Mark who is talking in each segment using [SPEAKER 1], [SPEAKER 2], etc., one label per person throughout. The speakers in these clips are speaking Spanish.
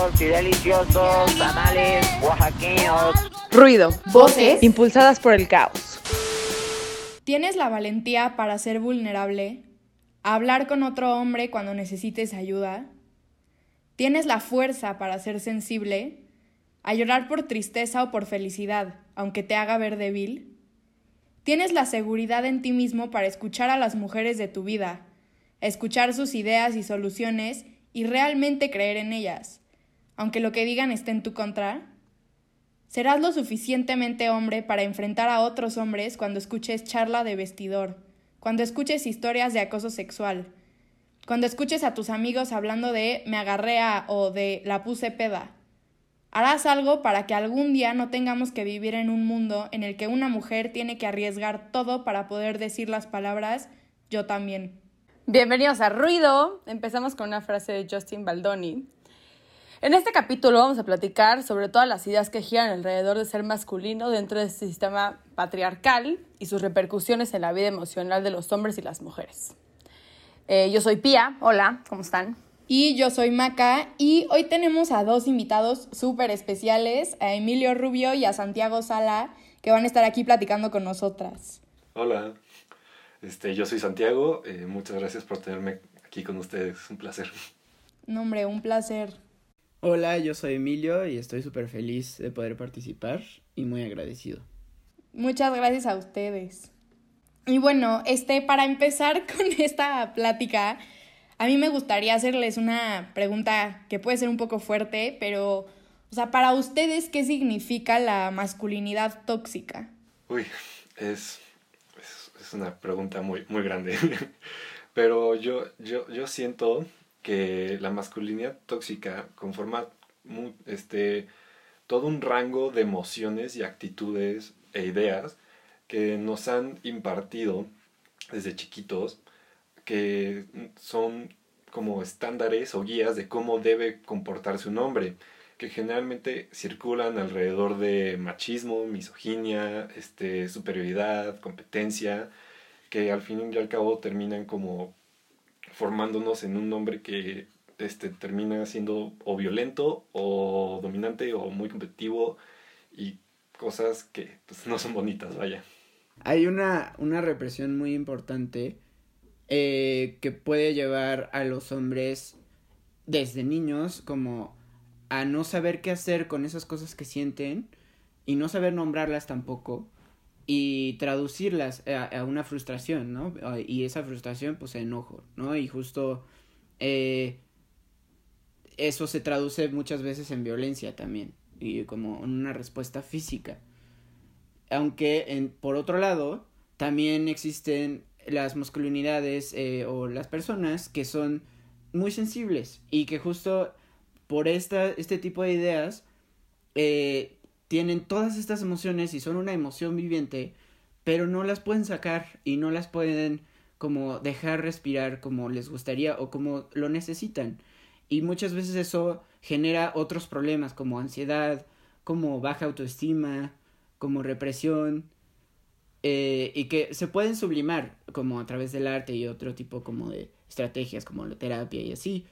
[SPEAKER 1] ricos y deliciosos tamales oaxaqueños.
[SPEAKER 2] Ruido.
[SPEAKER 3] Voces.
[SPEAKER 2] Impulsadas por el caos.
[SPEAKER 3] ¿Tienes la valentía para ser vulnerable? ¿Hablar con otro hombre cuando necesites ayuda? ¿Tienes la fuerza para ser sensible? ¿A llorar por tristeza o por felicidad, aunque te haga ver débil? ¿Tienes la seguridad en ti mismo para escuchar a las mujeres de tu vida, escuchar sus ideas y soluciones y realmente creer en ellas, aunque lo que digan esté en tu contra? ¿Serás lo suficientemente hombre para enfrentar a otros hombres cuando escuches charla de vestidor, cuando escuches historias de acoso sexual, cuando escuches a tus amigos hablando de me agarré a o de la puse peda? Harás algo para que algún día no tengamos que vivir en un mundo en el que una mujer tiene que arriesgar todo para poder decir las palabras yo también.
[SPEAKER 2] Bienvenidos a Ruido. Empezamos con una frase de Justin Baldoni. En este capítulo vamos a platicar sobre todas las ideas que giran alrededor de ser masculino dentro de este sistema patriarcal y sus repercusiones en la vida emocional de los hombres y las mujeres. Eh, yo soy Pía. Hola, ¿cómo están?
[SPEAKER 3] Y yo soy Maca y hoy tenemos a dos invitados súper especiales, a Emilio Rubio y a Santiago Sala, que van a estar aquí platicando con nosotras.
[SPEAKER 4] Hola. Este, yo soy Santiago, eh, muchas gracias por tenerme aquí con ustedes, es un placer.
[SPEAKER 3] No, hombre, un placer.
[SPEAKER 5] Hola, yo soy Emilio y estoy súper feliz de poder participar y muy agradecido.
[SPEAKER 3] Muchas gracias a ustedes. Y bueno, este, para empezar con esta plática, a mí me gustaría hacerles una pregunta que puede ser un poco fuerte, pero, o sea, para ustedes, ¿qué significa la masculinidad tóxica?
[SPEAKER 4] Uy, es es una pregunta muy, muy grande. Pero yo, yo, yo siento que la masculinidad tóxica conforma este, todo un rango de emociones y actitudes e ideas que nos han impartido desde chiquitos, que son como estándares o guías de cómo debe comportarse un hombre, que generalmente circulan alrededor de machismo, misoginia, este, superioridad, competencia, que al fin y al cabo terminan como formándonos en un hombre que este, termina siendo o violento o dominante o muy competitivo y cosas que pues, no son bonitas, vaya.
[SPEAKER 5] Hay una, una represión muy importante eh, que puede llevar a los hombres desde niños como a no saber qué hacer con esas cosas que sienten y no saber nombrarlas tampoco y traducirlas a, una frustración, ¿no? Y esa frustración, pues, enojo, ¿no? Y justo eh, eso se traduce muchas veces en violencia también, y como en una respuesta física. Aunque, por otro lado, también existen las masculinidades eh, o las personas que son muy sensibles y que justo por esta, este tipo de ideas eh, tienen todas estas emociones y son una emoción viviente, pero no las pueden sacar y no las pueden como dejar respirar como les gustaría o como lo necesitan. Y muchas veces eso genera otros problemas como ansiedad, como baja autoestima, como represión, eh, y que se pueden sublimar como a través del arte y otro tipo como de estrategias como la terapia y así,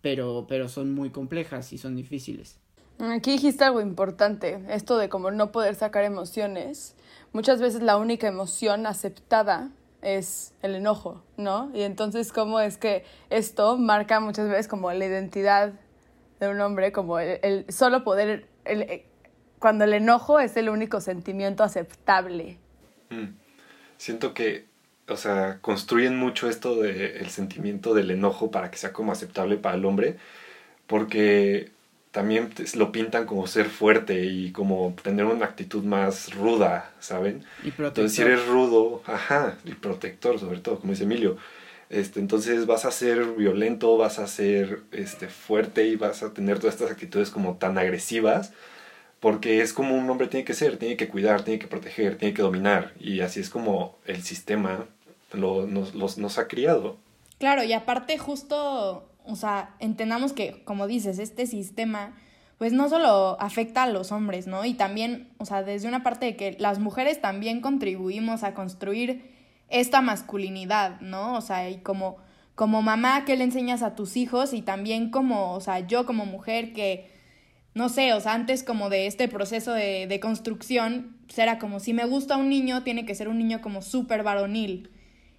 [SPEAKER 5] pero, pero son muy complejas y son difíciles.
[SPEAKER 2] Aquí dijiste algo importante, esto de como no poder sacar emociones. Muchas veces la única emoción aceptada es el enojo, ¿no? Y entonces, ¿cómo es que esto marca muchas veces como la identidad de un hombre, como el, solo poder, el, cuando el enojo es el único sentimiento aceptable?
[SPEAKER 4] Mm. Siento que, o sea, construyen mucho esto del sentimiento del enojo para que sea como aceptable para el hombre, porque también lo pintan como ser fuerte y como tener una actitud más ruda, ¿saben?
[SPEAKER 5] Y protector.
[SPEAKER 4] Entonces, si eres rudo, ajá, y protector sobre todo, como dice Emilio, este, entonces vas a ser violento, vas a ser este, fuerte y vas a tener todas estas actitudes como tan agresivas, porque es como un hombre tiene que ser, tiene que cuidar, tiene que proteger, tiene que dominar, y así es como el sistema lo, nos, los, nos ha criado.
[SPEAKER 3] Claro, y aparte justo o sea, entendamos que, como dices, este sistema, pues no solo afecta a los hombres, ¿no? Y también, o sea, desde una parte de que las mujeres también contribuimos a construir esta masculinidad, ¿no? O sea, y como, como mamá, ¿qué le enseñas a tus hijos? Y también como, o sea, yo como mujer que, no sé, o sea, antes como de este proceso de, de construcción, pues era como, si me gusta un niño, tiene que ser un niño como súper varonil.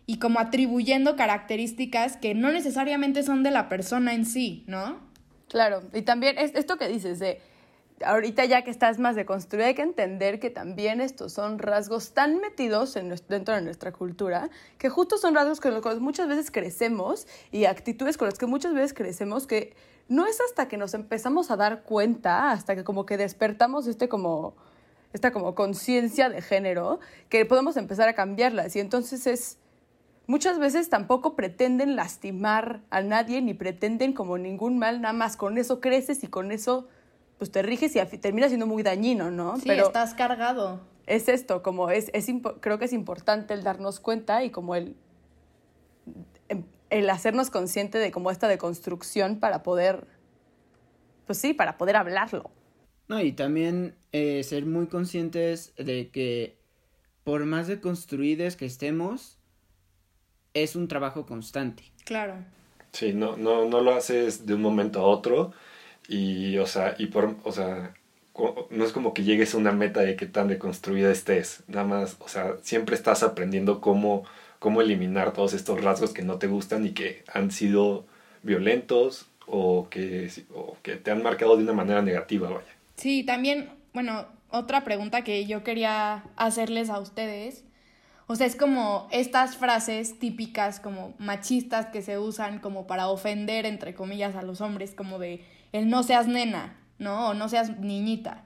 [SPEAKER 3] Y como atribuyendo características que no necesariamente son de la persona en sí, ¿no?
[SPEAKER 2] Claro, y también es esto que dices de ahorita ya que estás más deconstruida, hay que entender que también estos son rasgos tan metidos en, dentro de nuestra cultura, que justo son rasgos con los que muchas veces crecemos y actitudes con las que muchas veces crecemos que no es hasta que nos empezamos a dar cuenta, hasta que como que despertamos este como esta como conciencia de género, que podemos empezar a cambiarlas. Y entonces es, muchas veces tampoco pretenden lastimar a nadie, ni pretenden como ningún mal, nada más con eso creces y con eso pues te riges y termina siendo muy dañino, ¿no?
[SPEAKER 3] Sí, Pero estás cargado.
[SPEAKER 2] Es esto, como es, es creo que es importante el darnos cuenta y como el, em, el hacernos consciente de como esta deconstrucción para poder, pues sí, para poder hablarlo.
[SPEAKER 5] No, y también eh, ser muy conscientes de que por más deconstruidos que estemos, es un trabajo constante.
[SPEAKER 3] Claro.
[SPEAKER 4] Sí, no, no, no lo haces de un momento a otro y, o sea, y por, o sea, no es como que llegues a una meta de qué tan deconstruida estés. Nada más, o sea, siempre estás aprendiendo cómo, cómo eliminar todos estos rasgos que no te gustan y que han sido violentos o que, o que te han marcado de una manera negativa, vaya.
[SPEAKER 3] Sí, también, bueno, otra pregunta que yo quería hacerles a ustedes. O sea, es como estas frases típicas como machistas que se usan como para ofender, entre comillas, a los hombres, como de el no seas nena, ¿no? O no seas niñita.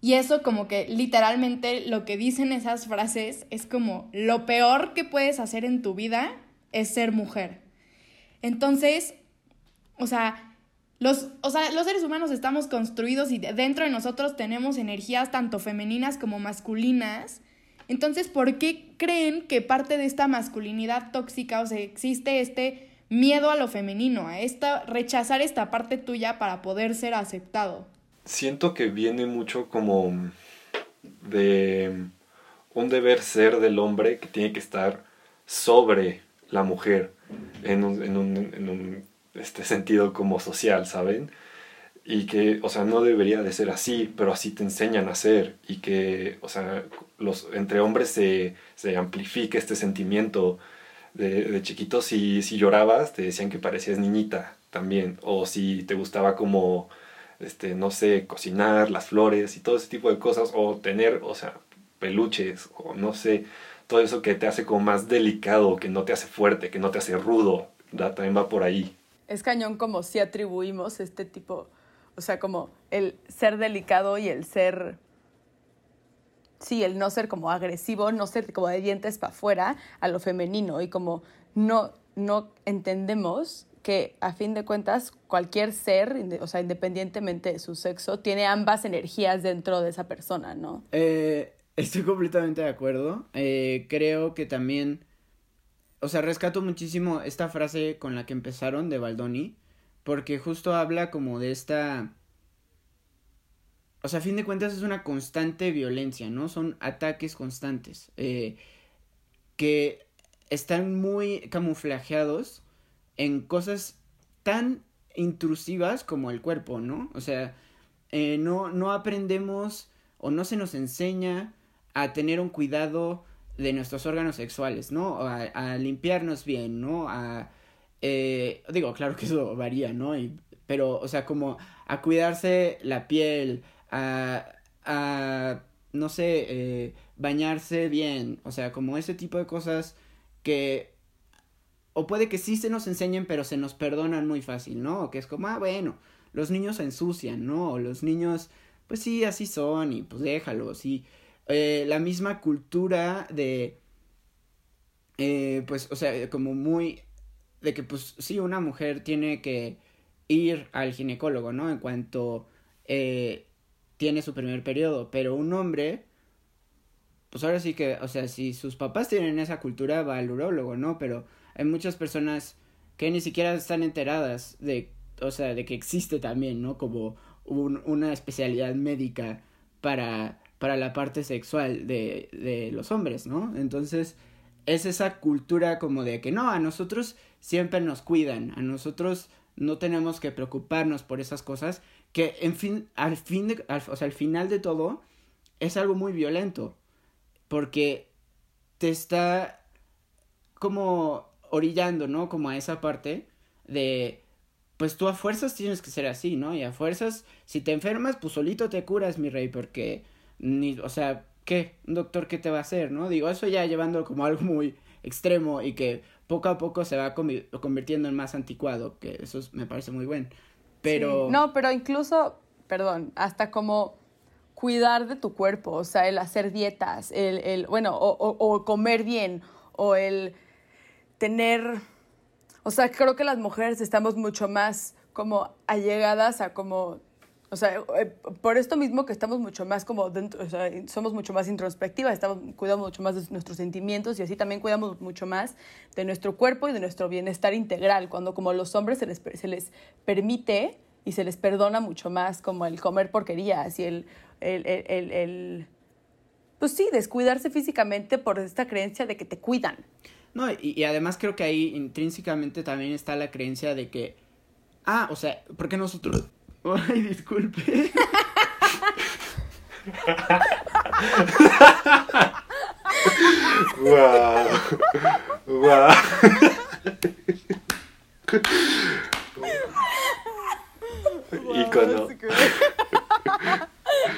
[SPEAKER 3] Y eso como que literalmente lo que dicen esas frases es como lo peor que puedes hacer en tu vida es ser mujer. Entonces, o sea, los, o sea, los seres humanos estamos construidos y dentro de nosotros tenemos energías tanto femeninas como masculinas. Entonces, ¿por qué creen que parte de esta masculinidad tóxica, o sea, existe este miedo a lo femenino, a esta, rechazar esta parte tuya para poder ser aceptado.
[SPEAKER 4] Siento que viene mucho como de un deber ser del hombre que tiene que estar sobre la mujer en un, en un, este sentido como social, ¿saben? Y que, o sea, no debería de ser así, pero así te enseñan a ser y que, o sea, los, entre hombres se, se amplifica este sentimiento de, de chiquito, si, si llorabas, te decían que parecías niñita también. O si te gustaba como, este, no sé, cocinar, las flores y todo ese tipo de cosas. O tener, o sea, peluches, o no sé, todo eso que te hace como más delicado, que no te hace fuerte, que no te hace rudo. También va por ahí.
[SPEAKER 2] Es cañón como si atribuimos este tipo, o sea, como el ser delicado y el ser sí, el no ser como agresivo, no ser como de dientes para afuera a lo femenino y como no, no entendemos que a fin de cuentas cualquier ser, o sea, independientemente de su sexo, tiene ambas energías dentro de esa persona, ¿no?
[SPEAKER 5] Eh, estoy completamente de acuerdo. Eh, creo que también, o sea, rescato muchísimo esta frase con la que empezaron de Baldoni, porque justo habla como de esta o sea, a fin de cuentas es una constante violencia, ¿no? Son ataques constantes eh, que están muy camuflajeados en cosas tan intrusivas como el cuerpo, ¿no? O sea, eh, no, no aprendemos o no se nos enseña a tener un cuidado de nuestros órganos sexuales, ¿no? A, limpiarnos bien, ¿no? A, eh, digo, claro que eso varía, ¿no? pero, o sea, como a cuidarse la piel, a, a no sé, eh, bañarse bien, o sea, como ese tipo de cosas que o puede que sí se nos enseñen, pero se nos perdonan muy fácil, ¿no? Que es como, ah, bueno, los niños se ensucian, ¿no? O los niños, pues sí, así son y pues déjalos. Y eh, la misma cultura de, eh, pues, o sea, como muy, de que pues sí, una mujer tiene que ir al ginecólogo, ¿no? En cuanto eh, tiene su primer periodo, pero un hombre, pues ahora sí que, o sea, si sus papás tienen esa cultura, va al urólogo, ¿no? Pero hay muchas personas que ni siquiera están enteradas de, o sea, de que existe también, ¿no? Como un, una especialidad médica para, para la parte sexual de, de los hombres, ¿no? Entonces, es esa cultura como de que no, a nosotros siempre nos cuidan, a nosotros no tenemos que preocuparnos por esas cosas, que en fin, al fin, de, o sea, al final de todo, es algo muy violento, porque te está como orillando, ¿no? Como a esa parte de, pues tú a fuerzas tienes que ser así, ¿no? Y a fuerzas, si te enfermas, pues solito te curas, mi rey, porque, ni, o sea, ¿qué? Un doctor, ¿qué te va a hacer, no? Digo, eso ya llevando como algo muy extremo y que poco a poco se va convirtiendo en más anticuado, que eso me parece muy bueno. Pero...
[SPEAKER 2] No, pero incluso, perdón, hasta como cuidar de tu cuerpo, o sea, el hacer dietas, el, el bueno, o, o comer bien, o el tener, o sea, creo que las mujeres estamos mucho más como allegadas a como, o sea, eh, por esto mismo que estamos mucho más como dentro, o sea, somos mucho más introspectivas, estamos, cuidamos mucho más de nuestros sentimientos y así también cuidamos mucho más de nuestro cuerpo y de nuestro bienestar integral, cuando como los hombres se les, se les permite y se les perdona mucho más como el comer porquerías y el, el, el, el pues sí, descuidarse físicamente por esta creencia de que te cuidan.
[SPEAKER 5] No, y, además creo que ahí intrínsecamente también está la creencia de que, ah, o sea, porque nosotros... Ay, disculpe.
[SPEAKER 4] wow. Wow. Icono.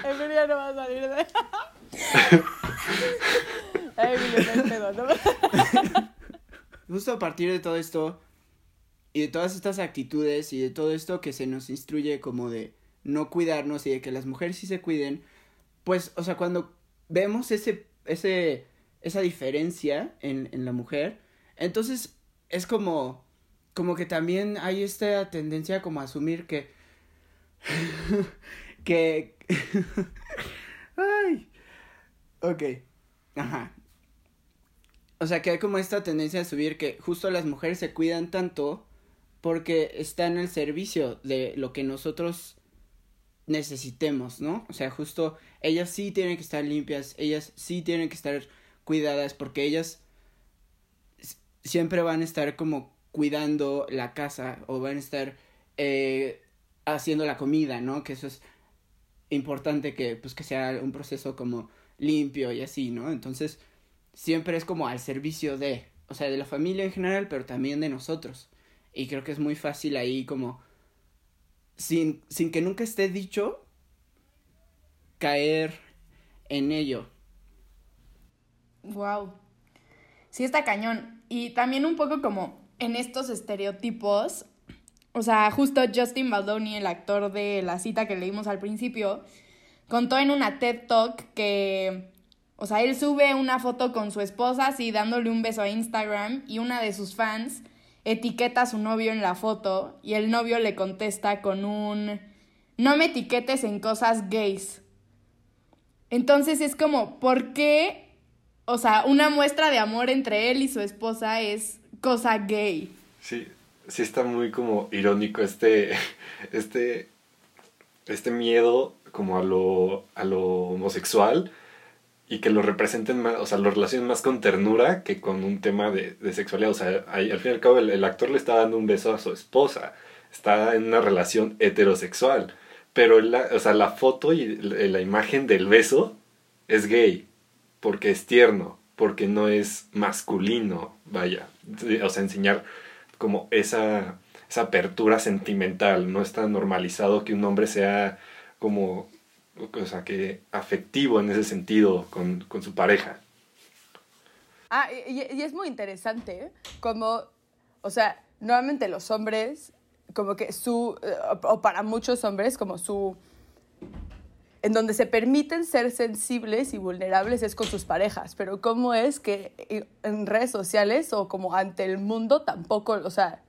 [SPEAKER 2] Emilia no va a salir de. Emilia, no ¿no?
[SPEAKER 5] justo a partir de todo esto y de todas estas actitudes y de todo esto que se nos instruye como de no cuidarnos y de que las mujeres sí se cuiden, pues, o sea, cuando vemos ese, ese, esa diferencia en, en la mujer, entonces es como, como que también hay esta tendencia como a asumir que, que, ay, ok, ajá, o sea, que hay como esta tendencia a subir que justo las mujeres se cuidan tanto porque están al servicio de lo que nosotros necesitemos, ¿no? O sea, justo ellas sí tienen que estar limpias, ellas sí tienen que estar cuidadas porque ellas siempre van a estar como cuidando la casa o van a estar eh, haciendo la comida, ¿no? Que eso es importante que pues que sea un proceso como limpio y así, ¿no? Entonces, siempre es como al servicio de, o sea, de la familia en general, pero también de nosotros. Y creo que es muy fácil ahí como, sin, sin que nunca esté dicho, caer en ello.
[SPEAKER 3] Wow. Sí está cañón. Y también un poco como en estos estereotipos, o sea, justo Justin Baldoni, el actor de la cita que leímos al principio, contó en una TED Talk que o sea, él sube una foto con su esposa así dándole un beso a Instagram y una de sus fans etiqueta a su novio en la foto y el novio le contesta con un no me etiquetes en cosas gays. Entonces es como, ¿por qué? O sea, una muestra de amor entre él y su esposa es cosa gay.
[SPEAKER 4] Sí, sí está muy como irónico este, este, este miedo como a lo, a lo homosexual y que lo representen más, o sea, lo relacionen más con ternura que con un tema de, de sexualidad. O sea, al fin y al cabo el, actor le está dando un beso a su esposa, está en una relación heterosexual, pero la, o sea, la foto y la imagen del beso es gay, porque es tierno, porque no es masculino, vaya. O sea, enseñar como esa, esa apertura sentimental, no está normalizado que un hombre sea como o sea, que afectivo en ese sentido con, su pareja.
[SPEAKER 2] Ah, y, es muy interesante, ¿eh? como, o sea, nuevamente los hombres, como que su, eh, o para muchos hombres, como su, en donde se permiten ser sensibles y vulnerables es con sus parejas, pero cómo es que en redes sociales o como ante el mundo tampoco, o sea,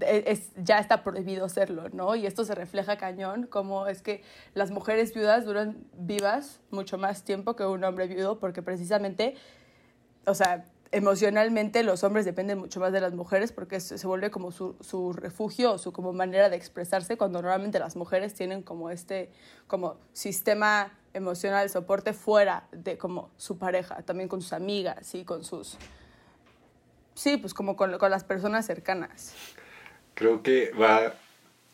[SPEAKER 2] es, ya está prohibido hacerlo, ¿no? Y esto se refleja cañón, como es que las mujeres viudas duran vivas mucho más tiempo que un hombre viudo, porque precisamente, o sea, emocionalmente los hombres dependen mucho más de las mujeres porque se vuelve como su, su refugio o su como manera de expresarse cuando normalmente las mujeres tienen como este como sistema emocional, soporte fuera de como su pareja, también con sus amigas y con sus sí, pues como con, con las personas cercanas.
[SPEAKER 4] Creo que va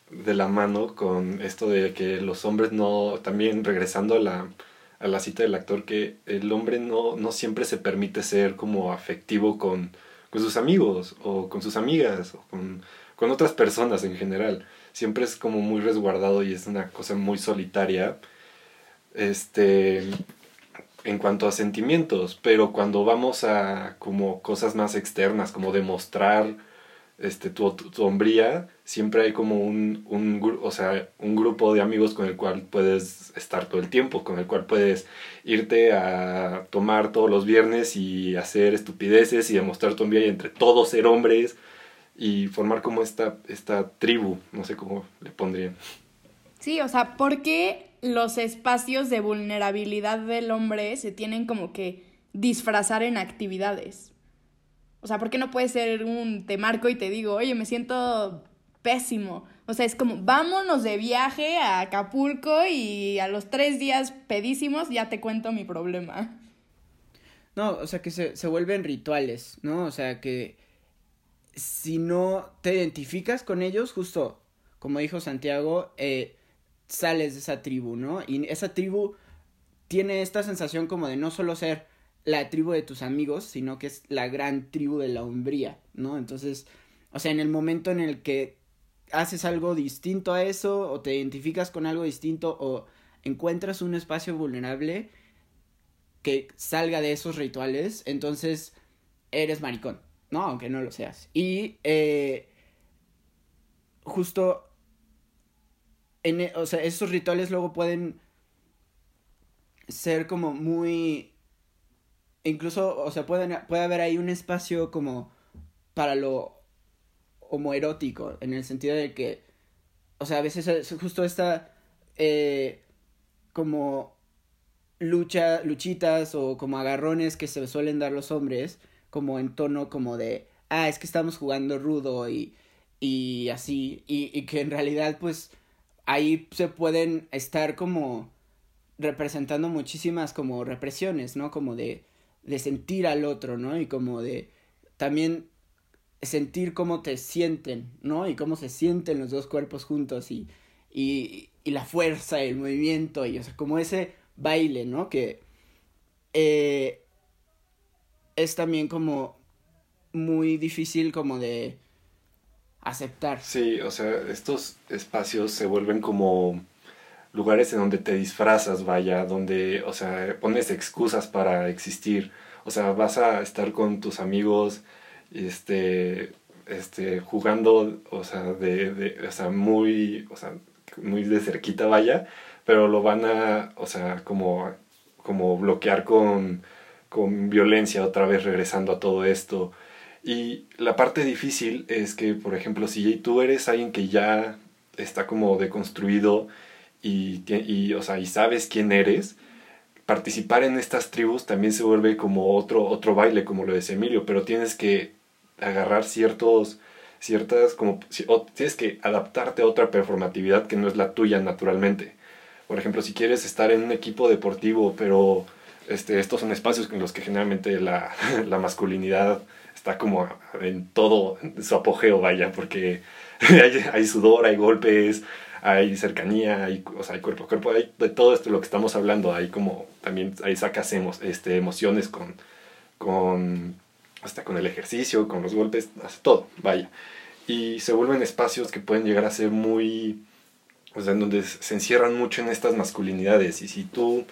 [SPEAKER 4] de la mano con esto de que los hombres no, también regresando a la, a la cita del actor, que el hombre no, no siempre se permite ser como afectivo con, con sus amigos o con sus amigas o con, con otras personas en general. Siempre es como muy resguardado y es una cosa muy solitaria. Este, en cuanto a sentimientos, pero cuando vamos a como cosas más externas, como demostrar este, tu, tu, hombría, siempre hay como un, un, o sea, un grupo de amigos con el cual puedes estar todo el tiempo, con el cual puedes irte a tomar todos los viernes y hacer estupideces y demostrar tu hombría y entre todos ser hombres y formar como esta, esta tribu, no sé cómo le pondrían.
[SPEAKER 3] Sí, o sea, ¿por qué los espacios de vulnerabilidad del hombre se tienen como que disfrazar en actividades? O sea, ¿por qué no puede ser un te marco y te digo, oye, me siento pésimo? O sea, es como, vámonos de viaje a Acapulco y a los tres días pedísimos ya te cuento mi problema.
[SPEAKER 5] No, o sea, que se, se vuelven rituales, ¿no? O sea, que si no te identificas con ellos, justo como dijo Santiago, eh, sales de esa tribu, ¿no? Y esa tribu tiene esta sensación como de no solo ser la tribu de tus amigos, sino que es la gran tribu de la hombría, ¿no? Entonces, o sea, en el momento en el que haces algo distinto a eso, o te identificas con algo distinto, o encuentras un espacio vulnerable que salga de esos rituales, entonces eres maricón, ¿no? Aunque no lo seas. Y eh, justo en, e, o sea, esos rituales luego pueden ser como muy incluso, o sea, puede haber ahí un espacio como para lo homoerótico, en el sentido de que, o sea, a veces es justo esta, eh, como lucha, luchitas o como agarrones que se suelen dar los hombres, como en tono como de, ah, es que estamos jugando rudo y, y así, y, y que en realidad pues ahí se pueden estar como representando muchísimas como represiones, ¿no? Como de, de sentir al otro, ¿no? Y como de también sentir cómo te sienten, ¿no? Y cómo se sienten los dos cuerpos juntos y, y, y la fuerza, el movimiento, y o sea, como ese baile, ¿no? Que eh, es también como muy difícil como de aceptar.
[SPEAKER 4] Sí, o sea, estos espacios se vuelven como lugares en donde te disfrazas, vaya, donde, o sea, pones excusas para existir. O sea, vas a estar con tus amigos, este, este, jugando, o sea, de, de, o sea, muy, o sea, muy de cerquita, vaya, pero lo van a, o sea, como, como bloquear con, con violencia otra vez regresando a todo esto. Y la parte difícil es que, por ejemplo, si tú eres alguien que ya está como deconstruido y, y, o sea, y sabes quién eres, participar en estas tribus también se vuelve como otro, otro baile, como lo decía Emilio, pero tienes que agarrar ciertos, ciertas, como, tienes que adaptarte a otra performatividad que no es la tuya naturalmente. Por ejemplo, si quieres estar en un equipo deportivo, pero este, estos son espacios en los que generalmente la, la masculinidad está como en todo su apogeo, vaya, porque hay, hay, sudor, hay golpes, hay cercanía, hay, o sea, hay cuerpo a cuerpo, hay de todo esto lo que estamos hablando, hay como también, ahí sacas este, emociones con, con, hasta con el ejercicio, con los golpes, hace todo, vaya. Y se vuelven espacios que pueden llegar a ser muy, o sea, en donde se encierran mucho en estas masculinidades. Y si tú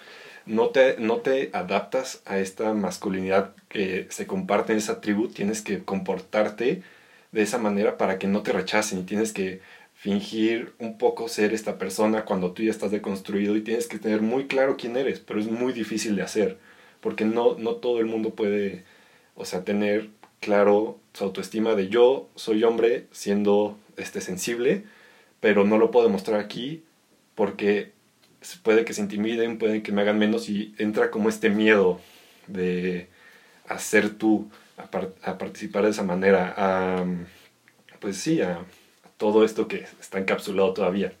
[SPEAKER 4] no te, no te adaptas a esta masculinidad que se comparte en esa tribu, tienes que comportarte de esa manera para que no te rechacen y tienes que fingir un poco ser esta persona cuando tú ya estás deconstruido y tienes que tener muy claro quién eres, pero es muy difícil de hacer porque no, no todo el mundo puede, o sea, tener claro su autoestima de yo soy hombre siendo este sensible, pero no lo puedo demostrar aquí porque puede que se intimiden, puede que me hagan menos y entra como este miedo de hacer tú, a, a participar de esa manera, a, pues sí, a, todo esto que está encapsulado todavía.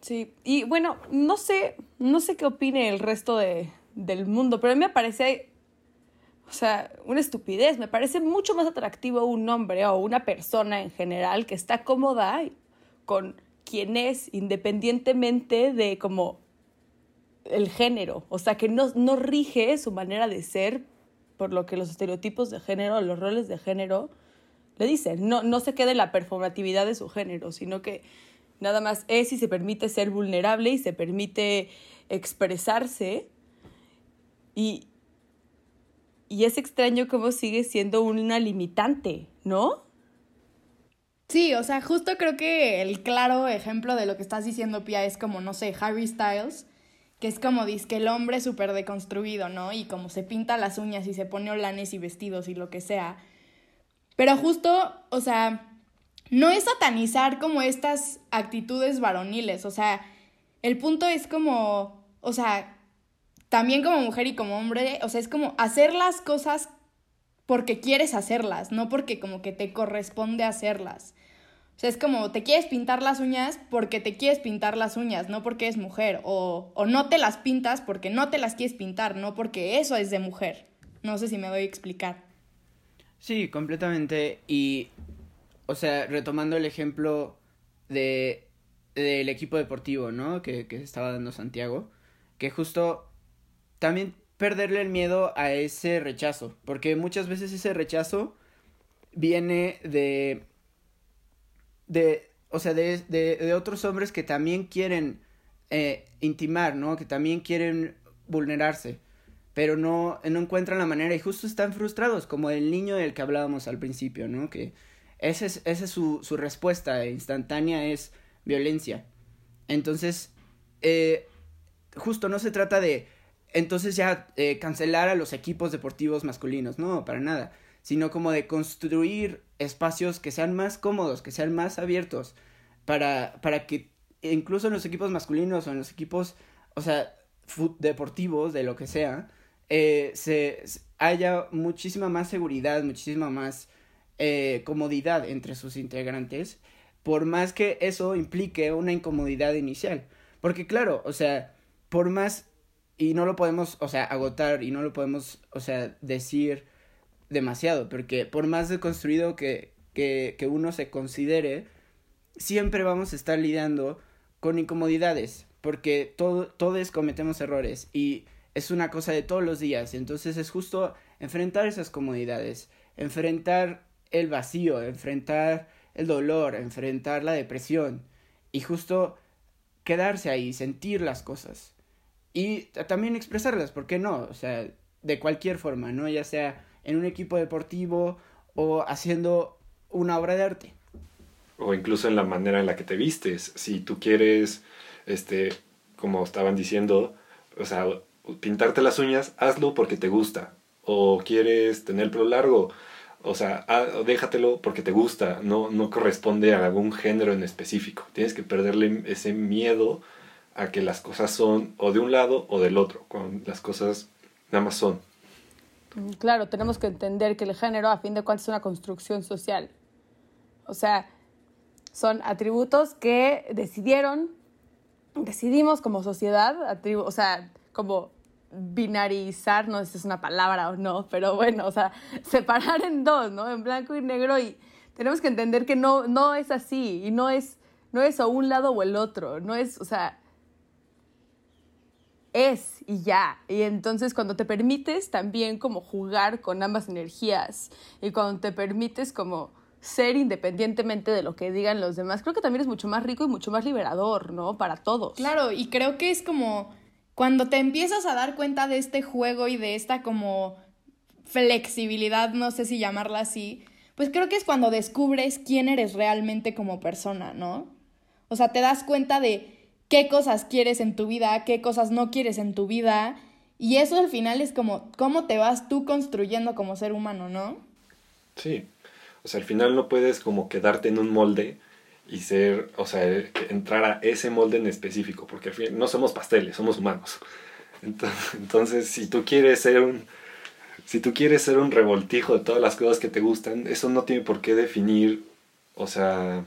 [SPEAKER 2] Sí, y bueno, no sé, no sé qué opine el resto de, del mundo, pero a mí me parece, o sea, una estupidez. Me parece mucho más atractivo un hombre o una persona en general que está cómoda con quien es, independientemente de como el género. O sea, que no, no rige su manera de ser por lo que los estereotipos de género, los roles de género le dicen. No, no se quede en la performatividad de su género, sino que nada más es y se permite ser vulnerable y se permite expresarse. Y, y es extraño cómo sigue siendo una limitante, ¿no?
[SPEAKER 3] Sí, o sea, justo creo que el claro ejemplo de lo que estás diciendo, Pia, es como, no sé, Harry Styles, que es como dice que el hombre súper deconstruido, ¿no? Y como se pinta las uñas y se pone olanes y vestidos y lo que sea. Pero justo, o sea, no es satanizar como estas actitudes varoniles, o sea, el punto es como, o sea, también como mujer y como hombre, o sea, es como hacer las cosas porque quieres hacerlas, no porque como que te corresponde hacerlas. O sea, es como te quieres pintar las uñas porque te quieres pintar las uñas, no porque es mujer. O, o no te las pintas porque no te las quieres pintar, no porque eso es de mujer. No sé si me doy a explicar.
[SPEAKER 5] Sí, completamente. Y, o sea, retomando el ejemplo de del equipo deportivo, ¿no? Que, que estaba dando Santiago. Que justo también perderle el miedo a ese rechazo. Porque muchas veces ese rechazo viene de de, o sea, de, de, de otros hombres que también quieren eh, intimar, ¿no? Que también quieren vulnerarse, pero no, no encuentran la manera y justo están frustrados, como el niño del que hablábamos al principio, ¿no? Que esa es, su, su respuesta instantánea, es violencia. Entonces, eh, justo no se trata de entonces ya eh, cancelar a los equipos deportivos masculinos, no, para nada sino como de construir espacios que sean más cómodos, que sean más abiertos, para, para que incluso en los equipos masculinos o en los equipos, o sea, deportivos, de lo que sea, eh, se, haya muchísima más seguridad, muchísima más eh, comodidad entre sus integrantes, por más que eso implique una incomodidad inicial. Porque claro, o sea, por más, y no lo podemos, o sea, agotar y no lo podemos, o sea, decir demasiado, porque por más deconstruido que, que, que uno se considere, siempre vamos a estar lidiando con incomodidades, porque todo, todos cometemos errores y es una cosa de todos los días, entonces es justo enfrentar esas comodidades, enfrentar el vacío, enfrentar el dolor, enfrentar la depresión y justo quedarse ahí, sentir las cosas y también expresarlas, ¿por qué no? O sea, de cualquier forma, ¿no? Ya sea en un equipo deportivo o haciendo una obra de arte.
[SPEAKER 4] O incluso en la manera en la que te vistes. Si tú quieres, este, como estaban diciendo, o sea, pintarte las uñas, hazlo porque te gusta. O quieres tener el pelo largo, o sea, déjatelo porque te gusta, no, no corresponde a algún género en específico. Tienes que perderle ese miedo a que las cosas son o de un lado o del otro, cuando las cosas nada más son.
[SPEAKER 2] Mm, claro, tenemos que entender que el género, a fin de cuentas, es una construcción social. O sea, son atributos que decidieron, decidimos como sociedad, o sea, como binarizar, no sé si es una palabra o no, pero bueno, o sea, separar en dos, ¿no? En blanco y negro y tenemos que entender que no, no es así y no es, no es o un lado o el otro, no es, o sea, es y ya. Y entonces cuando te permites también como jugar con ambas energías y cuando te permites como ser independientemente de lo que digan los demás, creo que también es mucho más rico y mucho más liberador, ¿no? Para todos.
[SPEAKER 3] Claro, y creo que es como cuando te empiezas a dar cuenta de este juego y de esta como flexibilidad, no sé si llamarla así, pues creo que es cuando descubres quién eres realmente como persona, ¿no? O sea, te das cuenta de qué cosas quieres en tu vida, qué cosas no quieres en tu vida. Y eso al final es como cómo te vas tú construyendo como ser humano, ¿no?
[SPEAKER 4] Sí. O sea, al final no puedes como quedarte en un molde y ser, o sea, entrar a ese molde en específico, porque no somos pasteles, somos humanos. Entonces, entonces, si tú quieres ser un si tú quieres ser un revoltijo de todas las cosas que te gustan, eso no tiene por qué definir, o sea,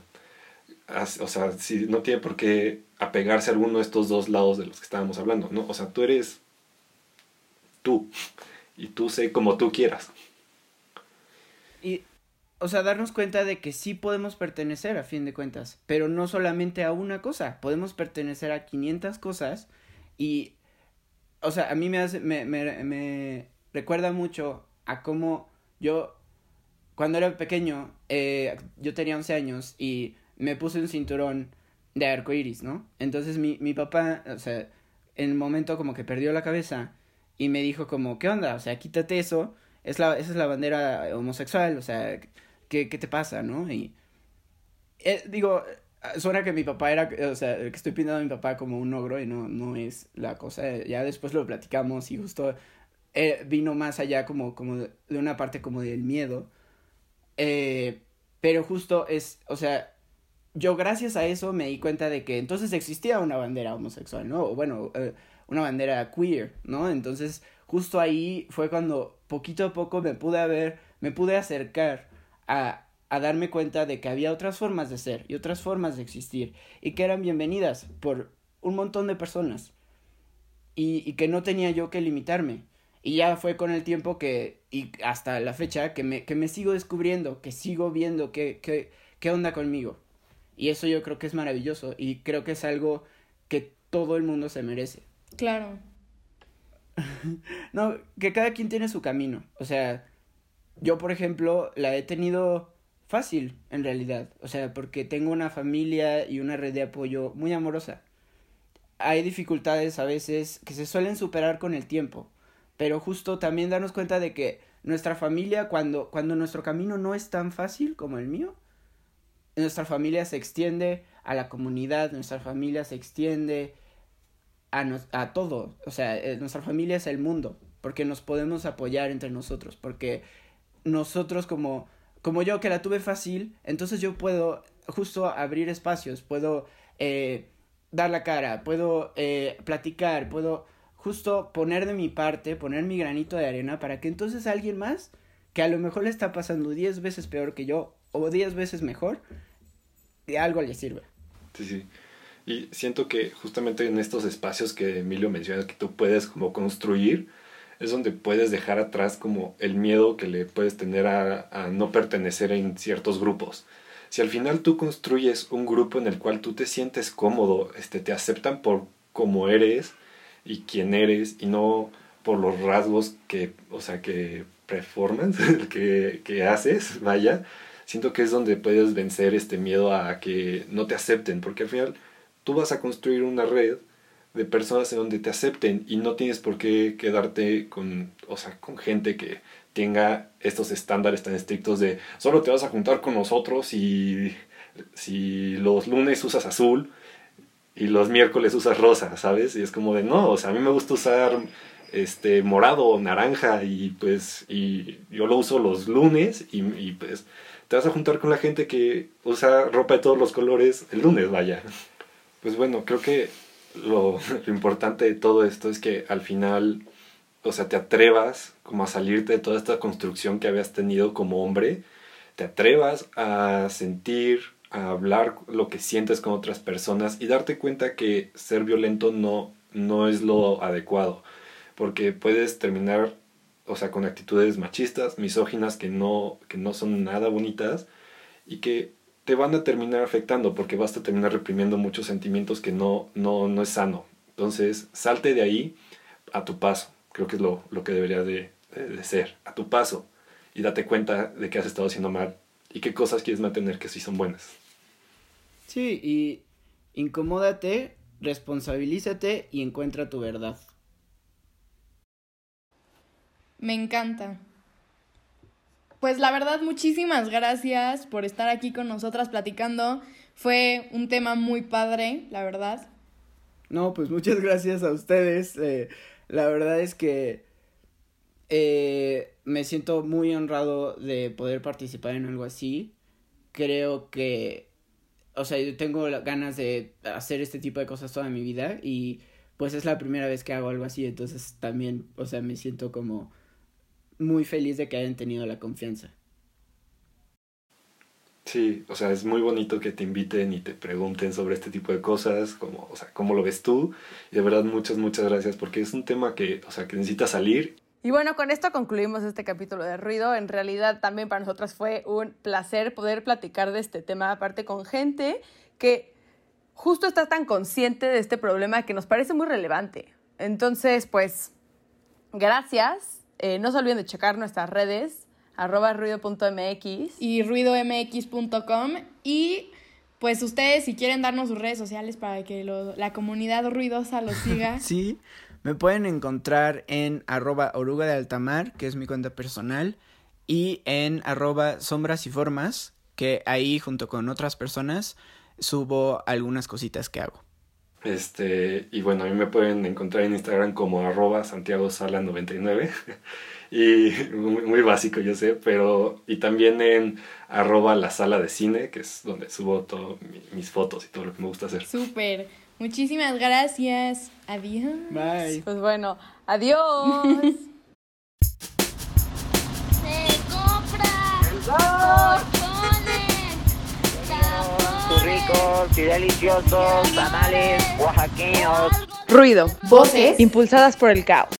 [SPEAKER 4] o sea, si no tiene por qué apegarse a alguno de estos dos lados de los que estábamos hablando, ¿no? O sea, tú eres tú y tú sé como tú quieras.
[SPEAKER 5] O sea, darnos cuenta de que sí podemos pertenecer a fin de cuentas, pero no solamente a una cosa, podemos pertenecer a 500 cosas y, o sea, a mí me hace, me, me, me recuerda mucho a cómo yo, cuando era pequeño, eh, yo tenía 11 años y me puse un cinturón de arco iris, ¿no? Entonces mi, mi papá, o sea, en el momento como que perdió la cabeza y me dijo como, ¿qué onda? O sea, quítate eso, es la, esa es la bandera homosexual, o sea, ¿qué, qué te pasa, no? Y eh, digo, suena que mi papá era, o sea, que estoy pintando a mi papá como un ogro y no, no es la cosa, ya después lo platicamos y justo eh, vino más allá como, como de una parte como del miedo, eh, pero justo es, o sea, yo gracias a eso me di cuenta de que entonces existía una bandera homosexual, ¿no? O bueno, eh, una bandera queer, ¿no? Entonces, justo ahí fue cuando poquito a poco me pude ver, me pude acercar a, a darme cuenta de que había otras formas de ser y otras formas de existir y que eran bienvenidas por un montón de personas y, y que no tenía yo que limitarme. Y ya fue con el tiempo que, y hasta la fecha, que me, que me sigo descubriendo, que sigo viendo qué, qué, qué onda conmigo. Y eso yo creo que es maravilloso y creo que es algo que todo el mundo se merece.
[SPEAKER 3] Claro.
[SPEAKER 5] no, que cada quien tiene su camino. O sea, yo por ejemplo la he tenido fácil en realidad. O sea, porque tengo una familia y una red de apoyo muy amorosa. Hay dificultades a veces que se suelen superar con el tiempo. Pero justo también darnos cuenta de que nuestra familia, cuando, cuando nuestro camino no es tan fácil como el mío, nuestra familia se extiende a la comunidad, nuestra familia se extiende a, a todo. O sea, eh, nuestra familia es el mundo, porque nos podemos apoyar entre nosotros, porque nosotros como, como yo que la tuve fácil, entonces yo puedo justo abrir espacios, puedo eh, dar la cara, puedo eh, platicar, puedo justo poner de mi parte, poner mi granito de arena para que entonces alguien más que a lo mejor le está pasando diez veces peor que yo o diez veces mejor, de algo le sirve.
[SPEAKER 4] Sí, sí. Y siento que justamente en estos espacios que Emilio menciona que tú puedes como construir, es donde puedes dejar atrás como el miedo que le puedes tener a, no pertenecer en ciertos grupos. Si al final tú construyes un grupo en el cual tú te sientes cómodo, este, te aceptan por como eres y quién eres y no por los rasgos que, o sea, que performance, que, que haces, vaya, siento que es donde puedes vencer este miedo a que no te acepten, porque al final tú vas a construir una red de personas en donde te acepten y no tienes por qué quedarte con, o sea, con gente que tenga estos estándares tan estrictos de solo te vas a juntar con nosotros y si los lunes usas azul y los miércoles usas rosa, ¿sabes? Y es como de no, o sea, a mí me gusta usar este morado naranja y pues y yo lo uso los lunes y, y pues te vas a juntar con la gente que usa ropa de todos los colores el lunes, vaya. Pues bueno, creo que lo, importante de todo esto es que al final, o sea, te atrevas como a salirte de toda esta construcción que habías tenido como hombre, te atrevas a sentir, a hablar lo que sientes con otras personas y darte cuenta que ser violento no, no es lo adecuado, porque puedes terminar o sea, con actitudes machistas, misóginas que no, que no son nada bonitas y que te van a terminar afectando porque vas a terminar reprimiendo muchos sentimientos que no, no, no es sano. Entonces, salte de ahí a tu paso. Creo que es lo, lo que debería de, de, de, ser, a tu paso. Y date cuenta de que has estado haciendo mal y qué cosas quieres mantener que sí son buenas.
[SPEAKER 5] Sí, y incomódate, responsabilízate y encuentra tu verdad.
[SPEAKER 3] Me encanta. Pues la verdad, muchísimas gracias por estar aquí con nosotras platicando. Fue un tema muy padre, la verdad.
[SPEAKER 5] No, pues muchas gracias a ustedes. Eh, la verdad es que eh, me siento muy honrado de poder participar en algo así. Creo que, o sea, yo tengo ganas de hacer este tipo de cosas toda mi vida y pues es la primera vez que hago algo así, entonces también, o sea, me siento como muy feliz de que hayan tenido la confianza.
[SPEAKER 4] Sí, o sea, es muy bonito que te inviten y te pregunten sobre este tipo de cosas, como, o sea, cómo lo ves tú. Y de verdad, muchas, muchas gracias, porque es un tema que, o sea, que necesita salir
[SPEAKER 2] Y bueno, con esto concluimos este capítulo de ruido. En realidad también para nosotras fue un placer poder platicar de este tema, aparte con gente que justo está tan consciente de este problema que nos parece muy relevante. Entonces, pues, gracias. Eh, no se olviden de checar nuestras redes, arroba ruido.mx.
[SPEAKER 3] y ruidomx.com y pues ustedes si quieren darnos sus redes sociales para que lo- la comunidad ruidosa los siga.
[SPEAKER 5] Sí, me pueden encontrar en arroba oruga de altamar, que es mi cuenta personal, y en arroba sombras y formas, que ahí junto con otras personas subo algunas cositas que hago.
[SPEAKER 4] Este, y bueno, a mí me pueden encontrar en Instagram como arroba Santiago Sala 99 y muy, muy básico yo sé, pero y también en arroba la sala de cine, que es donde subo todas mis fotos y todo lo que me gusta hacer.
[SPEAKER 3] Súper. Muchísimas gracias. Adiós.
[SPEAKER 5] Bye.
[SPEAKER 2] Pues bueno, adiós.
[SPEAKER 6] Se compra
[SPEAKER 1] ricos y deliciosos tamales oaxaqueños.
[SPEAKER 2] Ruido.
[SPEAKER 3] Voces.
[SPEAKER 2] Impulsadas por el caos.